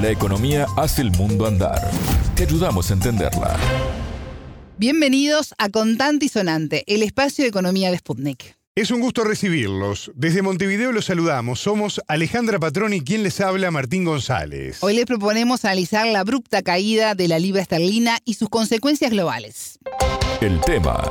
La economía hace el mundo andar. Te ayudamos a entenderla. Bienvenidos a Contante y Sonante, el espacio de economía de Sputnik. Es un gusto recibirlos. Desde Montevideo los saludamos. Somos Alejandra Patrón y quien les habla, Martín González. Hoy les proponemos analizar la abrupta caída de la libra esterlina y sus consecuencias globales. El tema.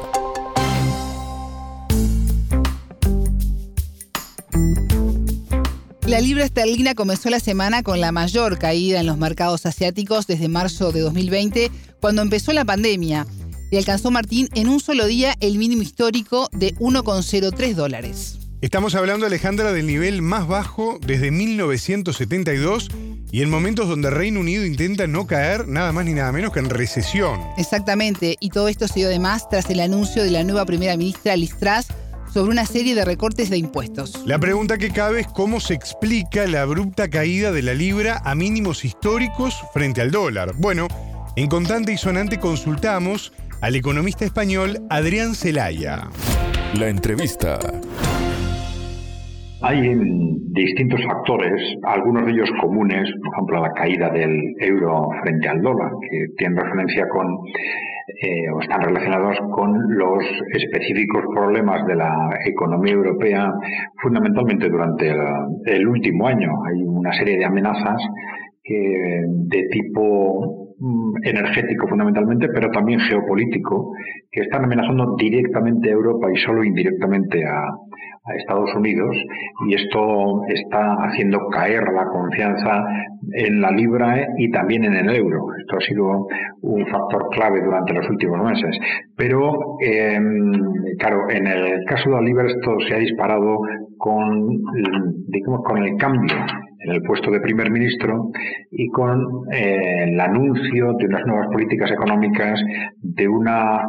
La libra esterlina comenzó la semana con la mayor caída en los mercados asiáticos desde marzo de 2020, cuando empezó la pandemia y alcanzó Martín en un solo día el mínimo histórico de 1,03 dólares. Estamos hablando, Alejandra, del nivel más bajo desde 1972 y en momentos donde Reino Unido intenta no caer nada más ni nada menos que en recesión. Exactamente, y todo esto se dio además tras el anuncio de la nueva primera ministra Liz Truss sobre una serie de recortes de impuestos. La pregunta que cabe es cómo se explica la abrupta caída de la libra a mínimos históricos frente al dólar. Bueno, en Contante y Sonante consultamos al economista español Adrián Celaya. La entrevista. Hay distintos factores, algunos de ellos comunes, por ejemplo la caída del euro frente al dólar, que tienen referencia con eh, o están relacionados con los específicos problemas de la economía europea, fundamentalmente durante el, último año. Hay una serie de amenazas que, de tipo Mm, energético fundamentalmente, pero también geopolítico, que están amenazando directamente a Europa y solo indirectamente a, Estados Unidos, y esto está haciendo caer la confianza en la libra y también en el euro. Esto ha sido un factor clave durante los últimos meses. Pero, em, claro, en el caso de la libra esto se ha disparado con, digamos, con el cambio en el puesto de primer ministro y con eh, el anuncio de unas nuevas políticas económicas, de una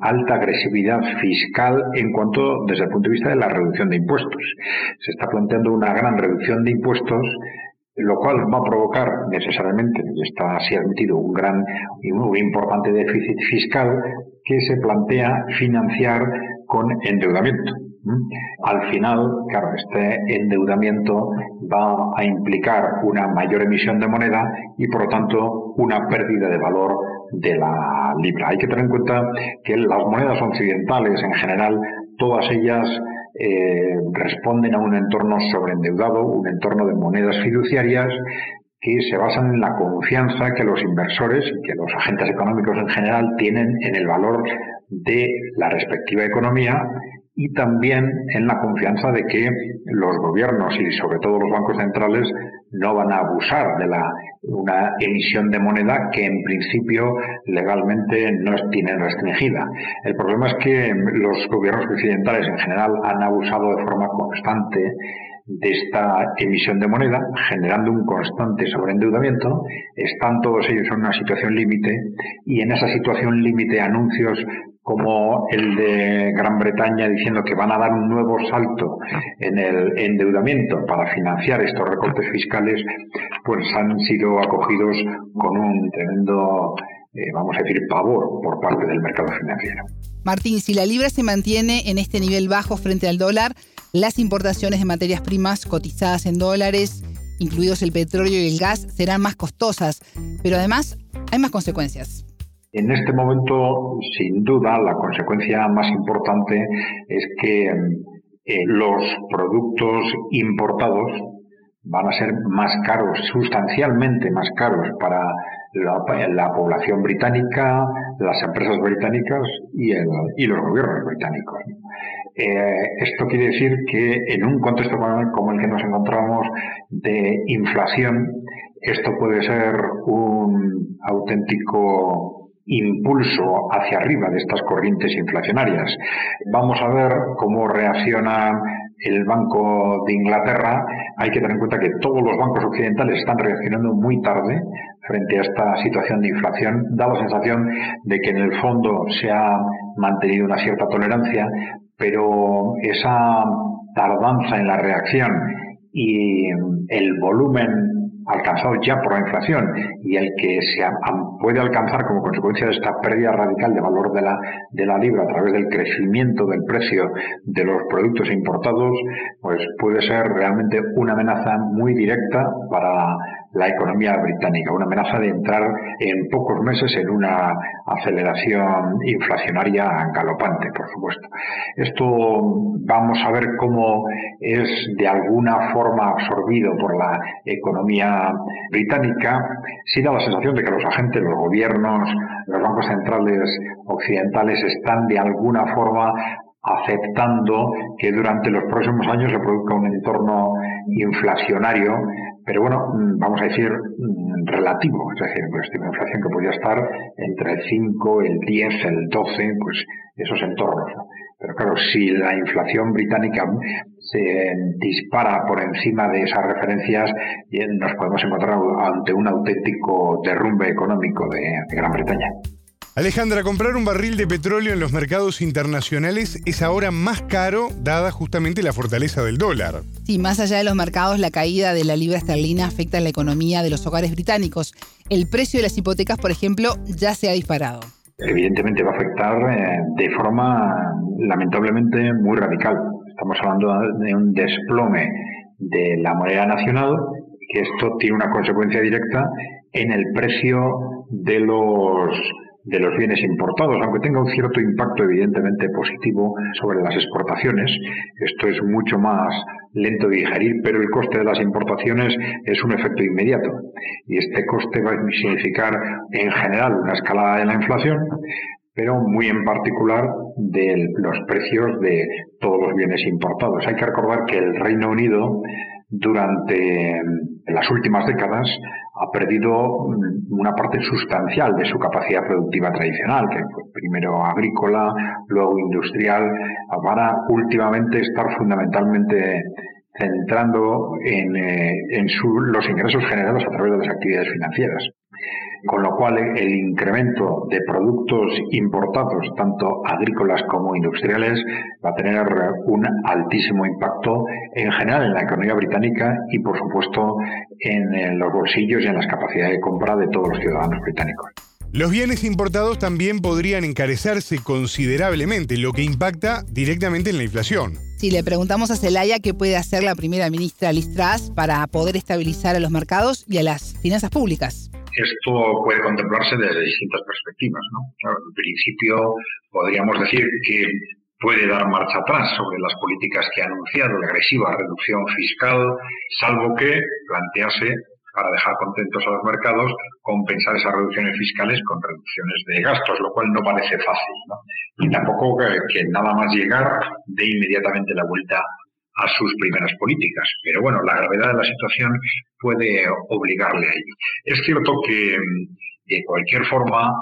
alta agresividad fiscal en cuanto desde el punto de vista de la reducción de impuestos. Se está planteando una gran reducción de impuestos lo cual va a provocar necesariamente, y está así admitido, un gran y muy importante déficit fiscal que se plantea financiar con endeudamiento. Al final, claro, este endeudamiento va a implicar una mayor emisión de moneda y, por lo tanto, una pérdida de valor de la libra. Hay que tener en cuenta que las monedas occidentales, en general, todas ellas eh, responden a un entorno sobreendeudado, un entorno de monedas fiduciarias que se basan en la confianza que los inversores y que los agentes económicos en general tienen en el valor de la respectiva economía y también en la confianza de que los gobiernos y sobre todo los bancos centrales no van a abusar de la, una emisión de moneda que en principio legalmente no tienen restringida. El problema es que los gobiernos occidentales en general han abusado de forma constante de esta emisión de moneda, generando un constante sobreendeudamiento, están todos ellos en una situación límite y en esa situación límite anuncios como el de Gran Bretaña diciendo que van a dar un nuevo salto en el endeudamiento para financiar estos recortes fiscales, pues han sido acogidos con un tremendo, eh, vamos a decir, pavor por parte del mercado financiero. Martín, si la libra se mantiene en este nivel bajo frente al dólar, las importaciones de materias primas cotizadas en dólares, incluidos el petróleo y el gas, serán más costosas, pero además hay más consecuencias. En este momento, sin duda, la consecuencia más importante es que eh, los productos importados van a ser más caros, sustancialmente más caros para la, población británica, las empresas británicas y, los gobiernos británicos. Eh, esto quiere decir que en un contexto como el que nos encontramos de inflación, esto puede ser un auténtico impulso hacia arriba de estas corrientes inflacionarias. Vamos a ver cómo reacciona el Banco de Inglaterra. Hay que tener en cuenta que todos los bancos occidentales están reaccionando muy tarde frente a esta situación de inflación. Da la sensación de que en el fondo se ha mantenido una cierta tolerancia, pero esa tardanza en la reacción y el volumen alcanzado ya por la inflación y el que se puede alcanzar como consecuencia de esta pérdida radical de valor de la, de la libra a través del crecimiento del precio de los productos importados, pues puede ser realmente una amenaza muy directa para la economía británica, una amenaza de entrar en pocos meses en una aceleración inflacionaria galopante, por supuesto. Esto vamos a ver cómo es de alguna forma absorbido por la economía británica, si da la sensación de que los agentes, los gobiernos, los bancos centrales occidentales están de alguna forma aceptando que durante los próximos años se produzca un entorno inflacionario, pero bueno, mm, vamos a decir mm, relativo, es decir, pues una inflación que podría estar entre el 5, el 10, el 12, pues esos entornos. Pero claro, si la inflación británica se dispara por encima de esas referencias, nos podemos encontrar ante un auténtico derrumbe económico de Gran Bretaña. Alejandra, comprar un barril de petróleo en los mercados internacionales es ahora más caro dada justamente la fortaleza del dólar. Sí, más allá de los mercados, la caída de la libra esterlina afecta a la economía de los hogares británicos. El precio de las hipotecas, por ejemplo, ya se ha disparado. Evidentemente va a afectar eh, de forma lamentablemente muy radical. Estamos hablando de un desplome de la moneda nacional, que esto tiene una consecuencia directa en el precio de los de los bienes importados, aunque tenga un cierto impacto evidentemente positivo sobre las exportaciones. Esto es mucho más lento de digerir, pero el coste de las importaciones es un efecto inmediato. Y este coste va a significar en general una escalada de la inflación, pero muy en particular de los precios de todos los bienes importados. Hay que recordar que el Reino Unido durante las últimas décadas ha perdido mm, una parte sustancial de su capacidad productiva tradicional, que fue primero agrícola, luego industrial, para últimamente estar fundamentalmente centrando en, eh, los ingresos generados a través de las actividades financieras con lo cual el incremento de productos importados, tanto agrícolas como industriales, va a tener un altísimo impacto en general en la economía británica y, por supuesto, en los bolsillos y en las capacidades de compra de todos los ciudadanos británicos. Los bienes importados también podrían encarecerse considerablemente, lo que impacta directamente en la inflación. Si le preguntamos a Celaya qué puede hacer la primera ministra Liz Truss para poder estabilizar a los mercados y a las finanzas públicas esto puede contemplarse desde distintas perspectivas. ¿no? en principio, podríamos decir que puede dar marcha atrás sobre las políticas que ha anunciado de agresiva reducción fiscal, salvo que plantease, para dejar contentos a los mercados, compensar esas reducciones fiscales con reducciones de gastos, lo cual no parece fácil. ¿no? Y tampoco que nada más llegar de inmediatamente la vuelta a sus primeras políticas. Pero bueno, la gravedad de la situación puede obligarle a ello. Es cierto que, de cualquier forma,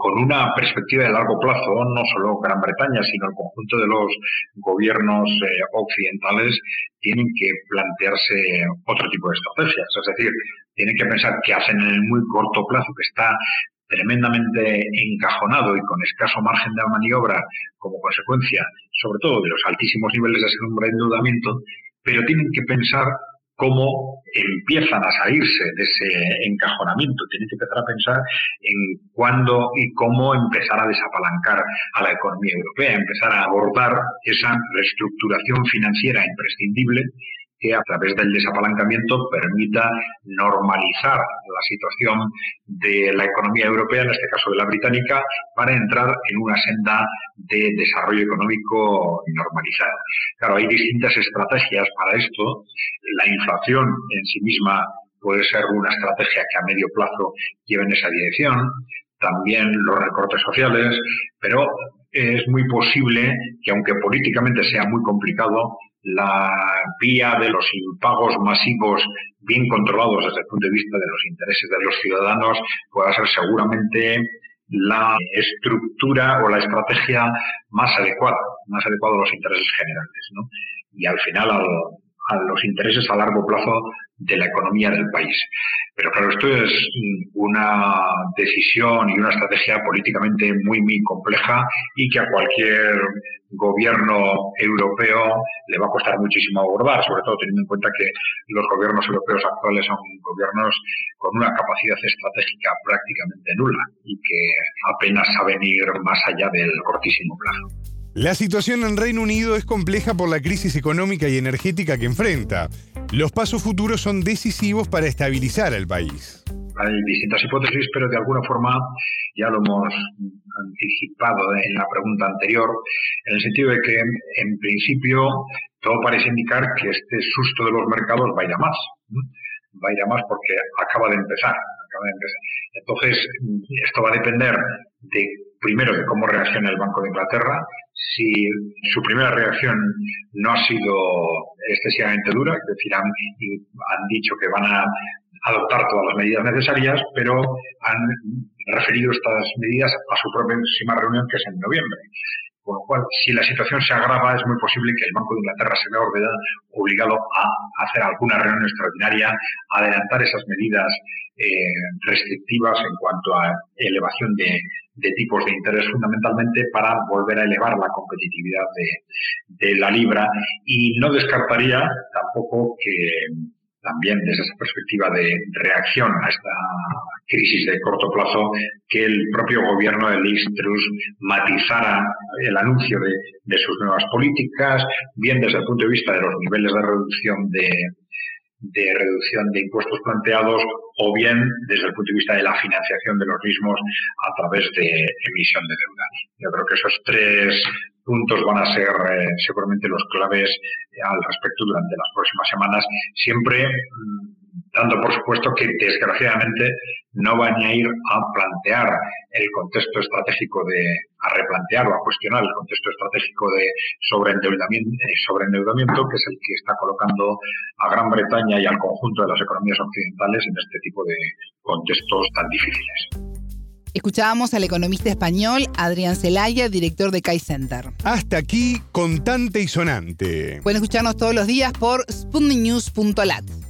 con una perspectiva de largo plazo, no solo Gran Bretaña, sino el conjunto de los gobiernos eh, occidentales tienen que plantearse otro tipo de estrategias. Es decir, tienen que pensar qué hacen en el muy corto plazo, que está tremendamente encajonado y con escaso margen de maniobra como consecuencia, sobre todo de los altísimos niveles de endeudamiento, pero tienen que pensar cómo empiezan a salirse de ese encajonamiento. Tienen que empezar a pensar en cuándo y cómo empezar a desapalancar a la economía europea, empezar a abordar esa reestructuración financiera imprescindible que a través del desapalancamiento permita normalizar la situación de la economía europea, en este caso de la británica, para entrar en una senda de desarrollo económico normalizado. Claro, hay distintas estrategias para esto. La inflación en sí misma puede ser una estrategia que a medio plazo lleve en esa dirección. También los recortes sociales, pero es muy posible que aunque políticamente sea muy complicado, la vía de los impagos masivos bien controlados desde el punto de vista de los intereses de los ciudadanos pueda ser seguramente la estructura o la estrategia más adecuada, más adecuada a los intereses generales. ¿no? Y al final a los intereses a largo plazo de la economía del país. Pero claro, esto es una decisión y una estrategia políticamente muy, muy compleja y que a cualquier gobierno europeo le va a costar muchísimo abordar, sobre todo teniendo en cuenta que los gobiernos europeos actuales son gobiernos con una capacidad estratégica prácticamente nula y que apenas saben ir más allá del cortísimo plazo. La situación en Reino Unido es compleja por la crisis económica y energética que enfrenta. los pasos futuros son decisivos para estabilizar al país. Hay distintas hipótesis, pero de alguna forma ya lo hemos anticipado en la pregunta anterior, en el sentido de que en principio todo parece indicar que este susto de los mercados va a ir a más. Va a ir a más porque acaba de empezar. Acaba de empezar. Entonces, esto va a depender de primero de cómo reacciona el Banco de Inglaterra. Si su primera reacción no ha sido excesivamente dura, es decir, han, han dicho que van a adoptar todas las medidas necesarias, pero han referido estas medidas a su próxima reunión, que es en noviembre. Con lo cual, si la situación se agrava, es muy posible que el Banco de Inglaterra se vea obligado a hacer alguna reunión extraordinaria, a adelantar esas medidas eh, restrictivas en cuanto a elevación de, tipos de interés fundamentalmente para volver a elevar la competitividad de, de la libra. Y no descartaría tampoco que también desde esa perspectiva de reacción a esta crisis de corto plazo, que el propio gobierno de Liz Truss matizara el anuncio de, sus nuevas políticas, bien desde el punto de vista de los niveles de reducción de, de reducción de impuestos planteados o bien desde el punto de vista de la financiación de los mismos a través de emisión de deuda. Yo creo que esos tres puntos van a ser eh, seguramente los claves eh, al respecto durante las próximas semanas, siempre mm, dando por supuesto que desgraciadamente no van a ir a plantear el contexto estratégico de, a replantear o a cuestionar el contexto estratégico de sobreendeudamiento, eh, sobreendeudamiento, que es el que está colocando a Gran Bretaña y al conjunto de las economías occidentales en este tipo de contextos tan difíciles. Escuchábamos al economista español Adrián Celaya, director de Kai Center. Hasta aquí, contante y sonante. Pueden escucharnos todos los días por sputniknews.lat.